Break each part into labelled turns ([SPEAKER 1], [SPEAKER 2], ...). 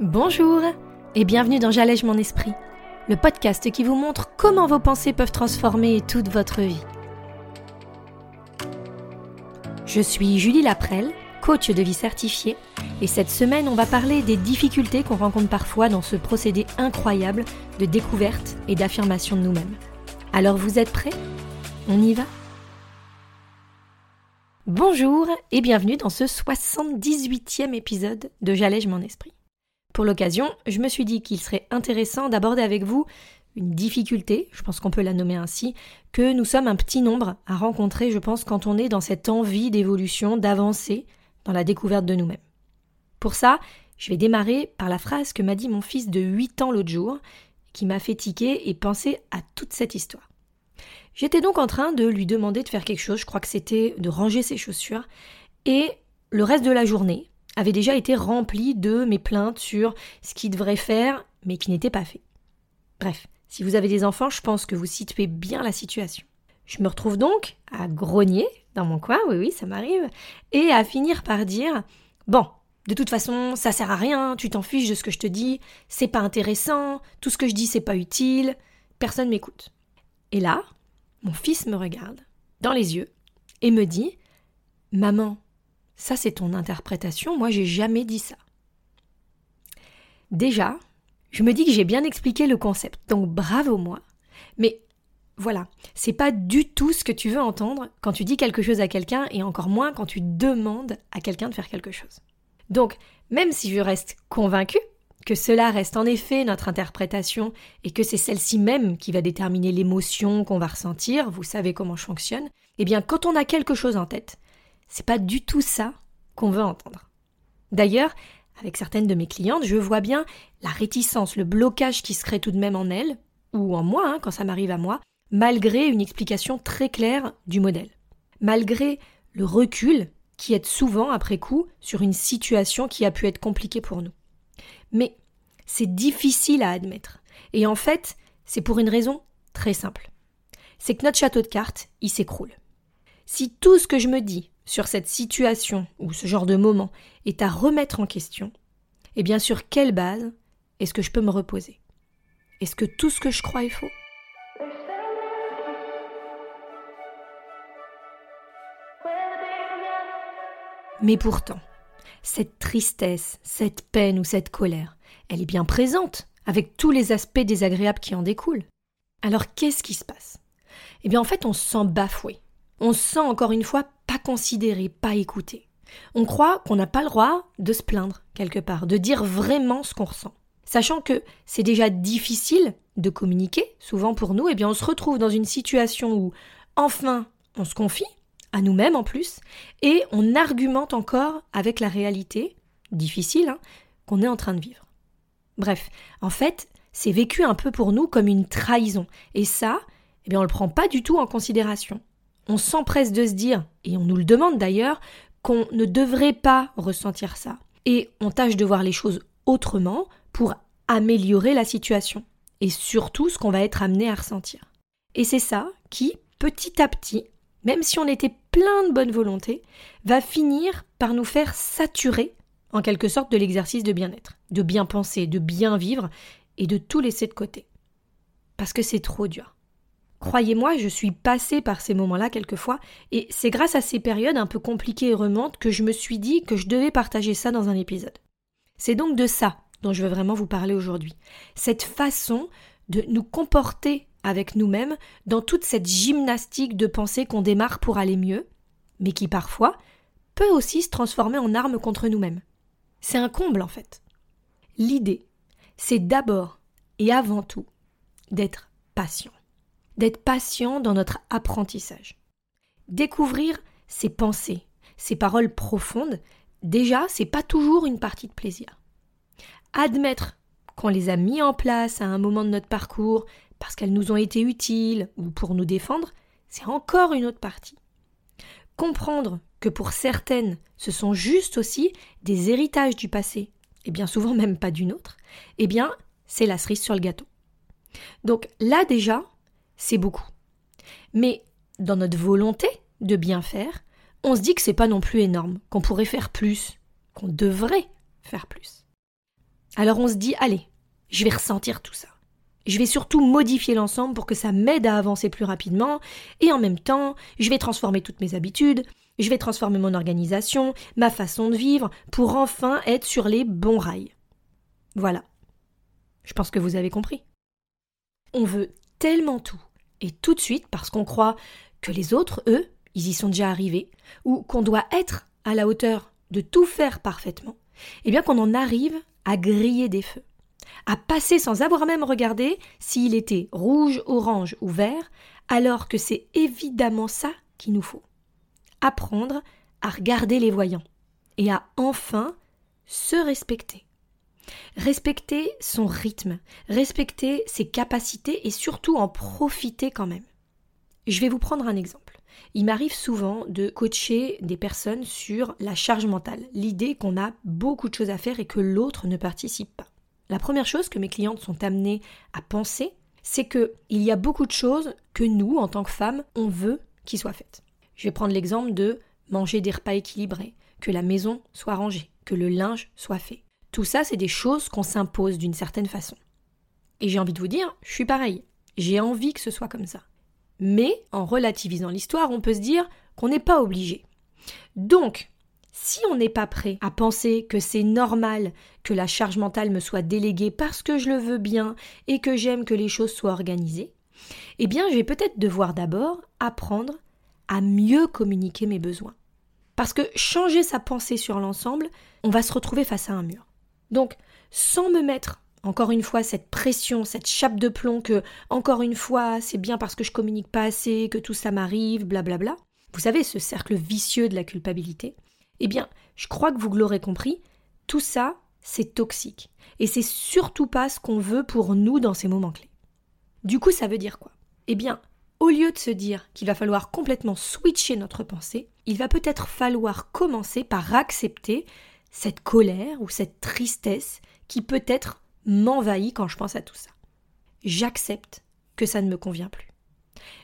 [SPEAKER 1] Bonjour et bienvenue dans J'allège mon esprit, le podcast qui vous montre comment vos pensées peuvent transformer toute votre vie. Je suis Julie Laprelle, coach de vie certifiée, et cette semaine on va parler des difficultés qu'on rencontre parfois dans ce procédé incroyable de découverte et d'affirmation de nous-mêmes. Alors vous êtes prêts? On y va? Bonjour et bienvenue dans ce 78e épisode de J'allège mon esprit. Pour l'occasion, je me suis dit qu'il serait intéressant d'aborder avec vous une difficulté, je pense qu'on peut la nommer ainsi, que nous sommes un petit nombre à rencontrer, je pense, quand on est dans cette envie d'évolution, d'avancer dans la découverte de nous-mêmes. Pour ça, je vais démarrer par la phrase que m'a dit mon fils de 8 ans l'autre jour, qui m'a fait tiquer et penser à toute cette histoire. J'étais donc en train de lui demander de faire quelque chose, je crois que c'était de ranger ses chaussures, et le reste de la journée, avait déjà été rempli de mes plaintes sur ce qu'il devrait faire, mais qui n'était pas fait. Bref, si vous avez des enfants, je pense que vous situez bien la situation. Je me retrouve donc à grogner dans mon coin, oui oui, ça m'arrive, et à finir par dire Bon, de toute façon, ça sert à rien, tu t'en fiches de ce que je te dis, c'est pas intéressant, tout ce que je dis c'est pas utile, personne m'écoute. Et là, mon fils me regarde dans les yeux et me dit Maman, ça, c'est ton interprétation. Moi, j'ai jamais dit ça. Déjà, je me dis que j'ai bien expliqué le concept. Donc, bravo moi. Mais voilà, c'est pas du tout ce que tu veux entendre quand tu dis quelque chose à quelqu'un et encore moins quand tu demandes à quelqu'un de faire quelque chose. Donc, même si je reste convaincue que cela reste en effet notre interprétation et que c'est celle-ci même qui va déterminer l'émotion qu'on va ressentir, vous savez comment je fonctionne, eh bien, quand on a quelque chose en tête, c'est pas du tout ça qu'on veut entendre. D'ailleurs, avec certaines de mes clientes, je vois bien la réticence, le blocage qui se crée tout de même en elles, ou en moi, hein, quand ça m'arrive à moi, malgré une explication très claire du modèle. Malgré le recul qui est souvent après coup sur une situation qui a pu être compliquée pour nous. Mais c'est difficile à admettre. Et en fait, c'est pour une raison très simple. C'est que notre château de cartes, il s'écroule. Si tout ce que je me dis sur cette situation ou ce genre de moment est à remettre en question, et bien sur quelle base est-ce que je peux me reposer? Est-ce que tout ce que je crois est faux? Mais pourtant, cette tristesse, cette peine ou cette colère, elle est bien présente, avec tous les aspects désagréables qui en découlent. Alors qu'est-ce qui se passe? Eh bien en fait on se sent bafoué, on se sent encore une fois pas considéré, pas écouté. On croit qu'on n'a pas le droit de se plaindre quelque part, de dire vraiment ce qu'on ressent. Sachant que c'est déjà difficile de communiquer, souvent pour nous, eh on se retrouve dans une situation où enfin on se confie, à nous-mêmes en plus, et on argumente encore avec la réalité, difficile, hein, qu'on est en train de vivre. Bref, en fait, c'est vécu un peu pour nous comme une trahison, et ça, eh bien on le prend pas du tout en considération on s'empresse de se dire, et on nous le demande d'ailleurs, qu'on ne devrait pas ressentir ça. Et on tâche de voir les choses autrement pour améliorer la situation. Et surtout ce qu'on va être amené à ressentir. Et c'est ça qui, petit à petit, même si on était plein de bonne volonté, va finir par nous faire saturer, en quelque sorte, de l'exercice de bien-être, de bien penser, de bien vivre et de tout laisser de côté. Parce que c'est trop dur. Croyez-moi, je suis passée par ces moments-là quelquefois, et c'est grâce à ces périodes un peu compliquées et remontes que je me suis dit que je devais partager ça dans un épisode. C'est donc de ça dont je veux vraiment vous parler aujourd'hui. Cette façon de nous comporter avec nous-mêmes dans toute cette gymnastique de pensée qu'on démarre pour aller mieux, mais qui parfois peut aussi se transformer en arme contre nous-mêmes. C'est un comble en fait. L'idée, c'est d'abord et avant tout d'être patient d'être patient dans notre apprentissage. Découvrir ses pensées, ses paroles profondes, déjà, c'est pas toujours une partie de plaisir. Admettre qu'on les a mis en place à un moment de notre parcours parce qu'elles nous ont été utiles ou pour nous défendre, c'est encore une autre partie. Comprendre que pour certaines, ce sont juste aussi des héritages du passé, et bien souvent même pas d'une autre, eh bien, c'est la cerise sur le gâteau. Donc là déjà, c'est beaucoup. Mais dans notre volonté de bien faire, on se dit que c'est pas non plus énorme, qu'on pourrait faire plus, qu'on devrait faire plus. Alors on se dit, allez, je vais ressentir tout ça. Je vais surtout modifier l'ensemble pour que ça m'aide à avancer plus rapidement, et en même temps, je vais transformer toutes mes habitudes, je vais transformer mon organisation, ma façon de vivre, pour enfin être sur les bons rails. Voilà. Je pense que vous avez compris. On veut tellement tout, et tout de suite, parce qu'on croit que les autres, eux, ils y sont déjà arrivés, ou qu'on doit être à la hauteur de tout faire parfaitement, eh bien qu'on en arrive à griller des feux, à passer sans avoir même regardé s'il était rouge, orange ou vert, alors que c'est évidemment ça qu'il nous faut. Apprendre à regarder les voyants et à enfin se respecter. Respecter son rythme, respecter ses capacités et surtout en profiter quand même. Je vais vous prendre un exemple. Il m'arrive souvent de coacher des personnes sur la charge mentale, l'idée qu'on a beaucoup de choses à faire et que l'autre ne participe pas. La première chose que mes clientes sont amenées à penser, c'est qu'il y a beaucoup de choses que nous, en tant que femmes, on veut qu'ils soient faites. Je vais prendre l'exemple de manger des repas équilibrés, que la maison soit rangée, que le linge soit fait. Tout ça, c'est des choses qu'on s'impose d'une certaine façon. Et j'ai envie de vous dire, je suis pareil. J'ai envie que ce soit comme ça. Mais en relativisant l'histoire, on peut se dire qu'on n'est pas obligé. Donc, si on n'est pas prêt à penser que c'est normal que la charge mentale me soit déléguée parce que je le veux bien et que j'aime que les choses soient organisées, eh bien je vais peut-être devoir d'abord apprendre à mieux communiquer mes besoins. Parce que changer sa pensée sur l'ensemble, on va se retrouver face à un mur. Donc, sans me mettre encore une fois, cette pression, cette chape de plomb que, encore une fois, c'est bien parce que je communique pas assez, que tout ça m'arrive, blablabla. Vous savez, ce cercle vicieux de la culpabilité. Eh bien, je crois que vous l'aurez compris, tout ça, c'est toxique. Et c'est surtout pas ce qu'on veut pour nous dans ces moments clés. Du coup, ça veut dire quoi? Eh bien, au lieu de se dire qu'il va falloir complètement switcher notre pensée, il va peut-être falloir commencer par accepter cette colère ou cette tristesse qui peut être m'envahit quand je pense à tout ça. J'accepte que ça ne me convient plus.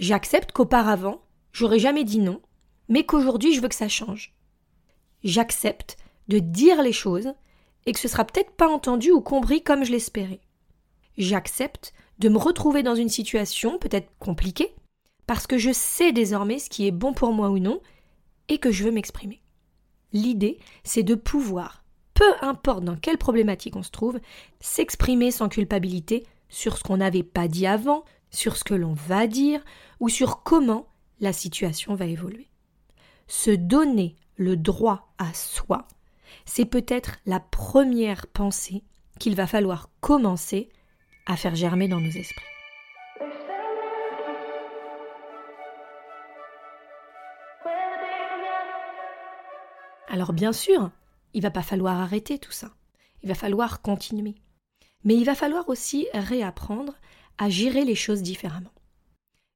[SPEAKER 1] J'accepte qu'auparavant, j'aurais jamais dit non, mais qu'aujourd'hui je veux que ça change. J'accepte de dire les choses et que ce sera peut-être pas entendu ou compris comme je l'espérais. J'accepte de me retrouver dans une situation peut-être compliquée parce que je sais désormais ce qui est bon pour moi ou non et que je veux m'exprimer. L'idée, c'est de pouvoir peu importe dans quelle problématique on se trouve, s'exprimer sans culpabilité sur ce qu'on n'avait pas dit avant, sur ce que l'on va dire, ou sur comment la situation va évoluer. Se donner le droit à soi, c'est peut-être la première pensée qu'il va falloir commencer à faire germer dans nos esprits. Alors bien sûr, il va pas falloir arrêter tout ça. Il va falloir continuer. Mais il va falloir aussi réapprendre à gérer les choses différemment.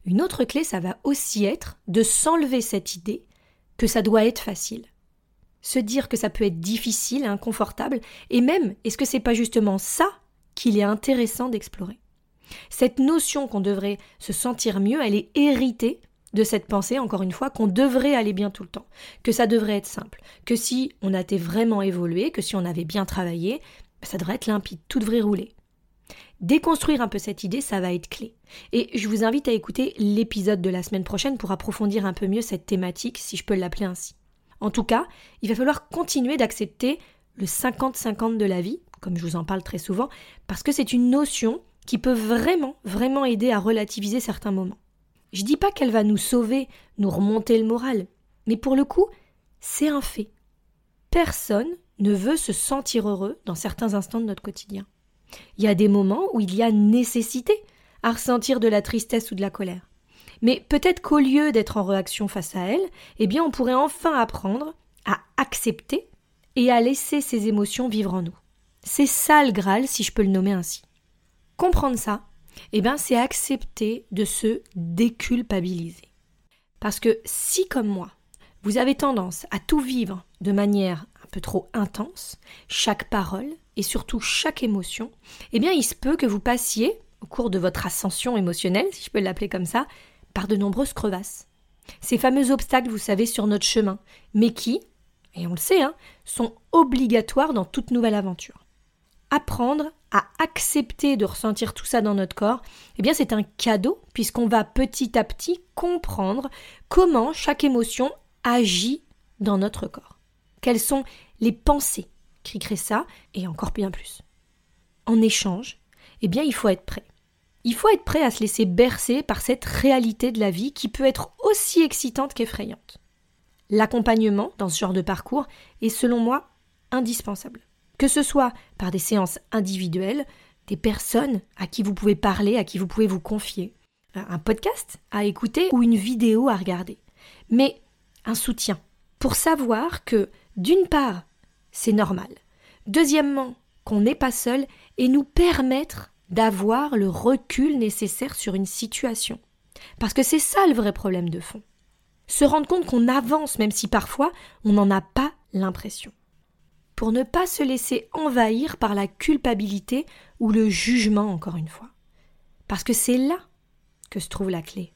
[SPEAKER 1] Une autre clé, ça va aussi être de s'enlever cette idée que ça doit être facile. Se dire que ça peut être difficile, inconfortable, et même, est-ce que c'est pas justement ça qu'il est intéressant d'explorer? Cette notion qu'on devrait se sentir mieux, elle est héritée de cette pensée, encore une fois, qu'on devrait aller bien tout le temps, que ça devrait être simple, que si on a vraiment évolué, que si on avait bien travaillé, bah, ça devrait être limpide, tout devrait rouler. Déconstruire un peu cette idée, ça va être clé. Et je vous invite à écouter l'épisode de la semaine prochaine pour approfondir un peu mieux cette thématique, si je peux l'appeler ainsi. En tout cas, il va falloir continuer d'accepter le 50-50 de la vie, comme je vous en parle très souvent, parce que c'est une notion qui peut vraiment, vraiment aider à relativiser certains moments. Je dis pas qu'elle va nous sauver, nous remonter le moral, mais pour le coup, c'est un fait. Personne ne veut se sentir heureux dans certains instants de notre quotidien. Il y a des moments où il y a nécessité à ressentir de la tristesse ou de la colère. Mais peut-être qu'au lieu d'être en réaction face à elle, eh bien on pourrait enfin apprendre à accepter et à laisser ces émotions vivre en nous. C'est ça le Graal, si je peux le nommer ainsi. Comprendre ça, eh bien, c'est accepter de se déculpabiliser. Parce que si, comme moi, vous avez tendance à tout vivre de manière un peu trop intense, chaque parole et surtout chaque émotion, eh bien, il se peut que vous passiez, au cours de votre ascension émotionnelle, si je peux l'appeler comme ça, par de nombreuses crevasses. Ces fameux obstacles, vous savez, sur notre chemin, mais qui, et on le sait, hein, sont obligatoires dans toute nouvelle aventure. apprendre accepter de ressentir tout ça dans notre corps, eh bien c'est un cadeau puisqu'on va petit à petit comprendre comment chaque émotion agit dans notre corps. Quelles sont les pensées qui créent ça et encore bien plus. En échange, eh bien il faut être prêt. Il faut être prêt à se laisser bercer par cette réalité de la vie qui peut être aussi excitante qu'effrayante. L'accompagnement dans ce genre de parcours est selon moi indispensable. Que ce soit par des séances individuelles, des personnes à qui vous pouvez parler, à qui vous pouvez vous confier, un podcast à écouter ou une vidéo à regarder. Mais un soutien pour savoir que, d'une part, c'est normal. Deuxièmement, qu'on n'est pas seul et nous permettre d'avoir le recul nécessaire sur une situation. Parce que c'est ça le vrai problème de fond. Se rendre compte qu'on avance même si parfois on n'en a pas l'impression pour ne pas se laisser envahir par la culpabilité ou le jugement, encore une fois. Parce que c'est là que se trouve la clé.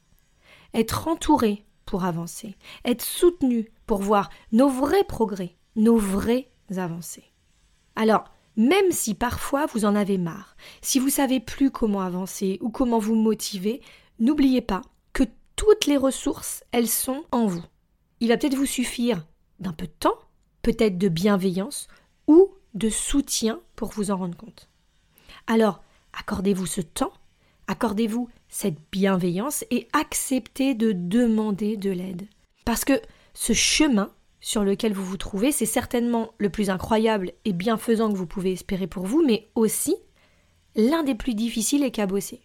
[SPEAKER 1] Être entouré pour avancer, être soutenu pour voir nos vrais progrès, nos vraies avancées. Alors, même si parfois vous en avez marre, si vous savez plus comment avancer ou comment vous motiver, n'oubliez pas que toutes les ressources, elles sont en vous. Il va peut-être vous suffire d'un peu de temps peut-être de bienveillance ou de soutien pour vous en rendre compte. Alors, accordez-vous ce temps, accordez-vous cette bienveillance et acceptez de demander de l'aide. Parce que ce chemin sur lequel vous vous trouvez, c'est certainement le plus incroyable et bienfaisant que vous pouvez espérer pour vous, mais aussi l'un des plus difficiles et cabossés.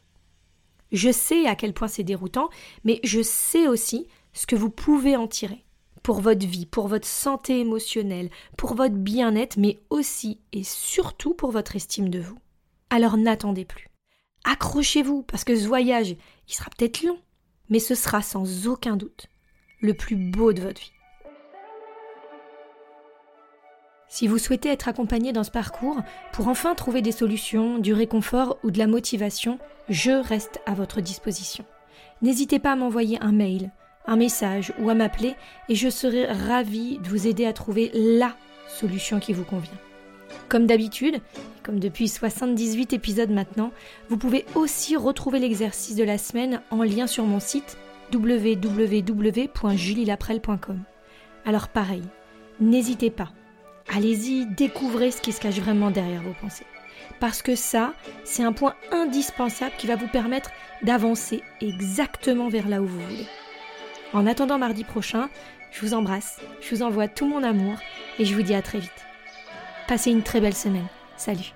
[SPEAKER 1] Je sais à quel point c'est déroutant, mais je sais aussi ce que vous pouvez en tirer pour votre vie, pour votre santé émotionnelle, pour votre bien-être, mais aussi et surtout pour votre estime de vous. Alors n'attendez plus. Accrochez-vous, parce que ce voyage, il sera peut-être long, mais ce sera sans aucun doute le plus beau de votre vie. Si vous souhaitez être accompagné dans ce parcours pour enfin trouver des solutions, du réconfort ou de la motivation, je reste à votre disposition. N'hésitez pas à m'envoyer un mail un message ou à m'appeler et je serai ravie de vous aider à trouver LA solution qui vous convient. Comme d'habitude, comme depuis 78 épisodes maintenant, vous pouvez aussi retrouver l'exercice de la semaine en lien sur mon site www.julielaprel.com. Alors pareil, n'hésitez pas. Allez-y, découvrez ce qui se cache vraiment derrière vos pensées. Parce que ça, c'est un point indispensable qui va vous permettre d'avancer exactement vers là où vous voulez. En attendant mardi prochain, je vous embrasse, je vous envoie tout mon amour et je vous dis à très vite. Passez une très belle semaine. Salut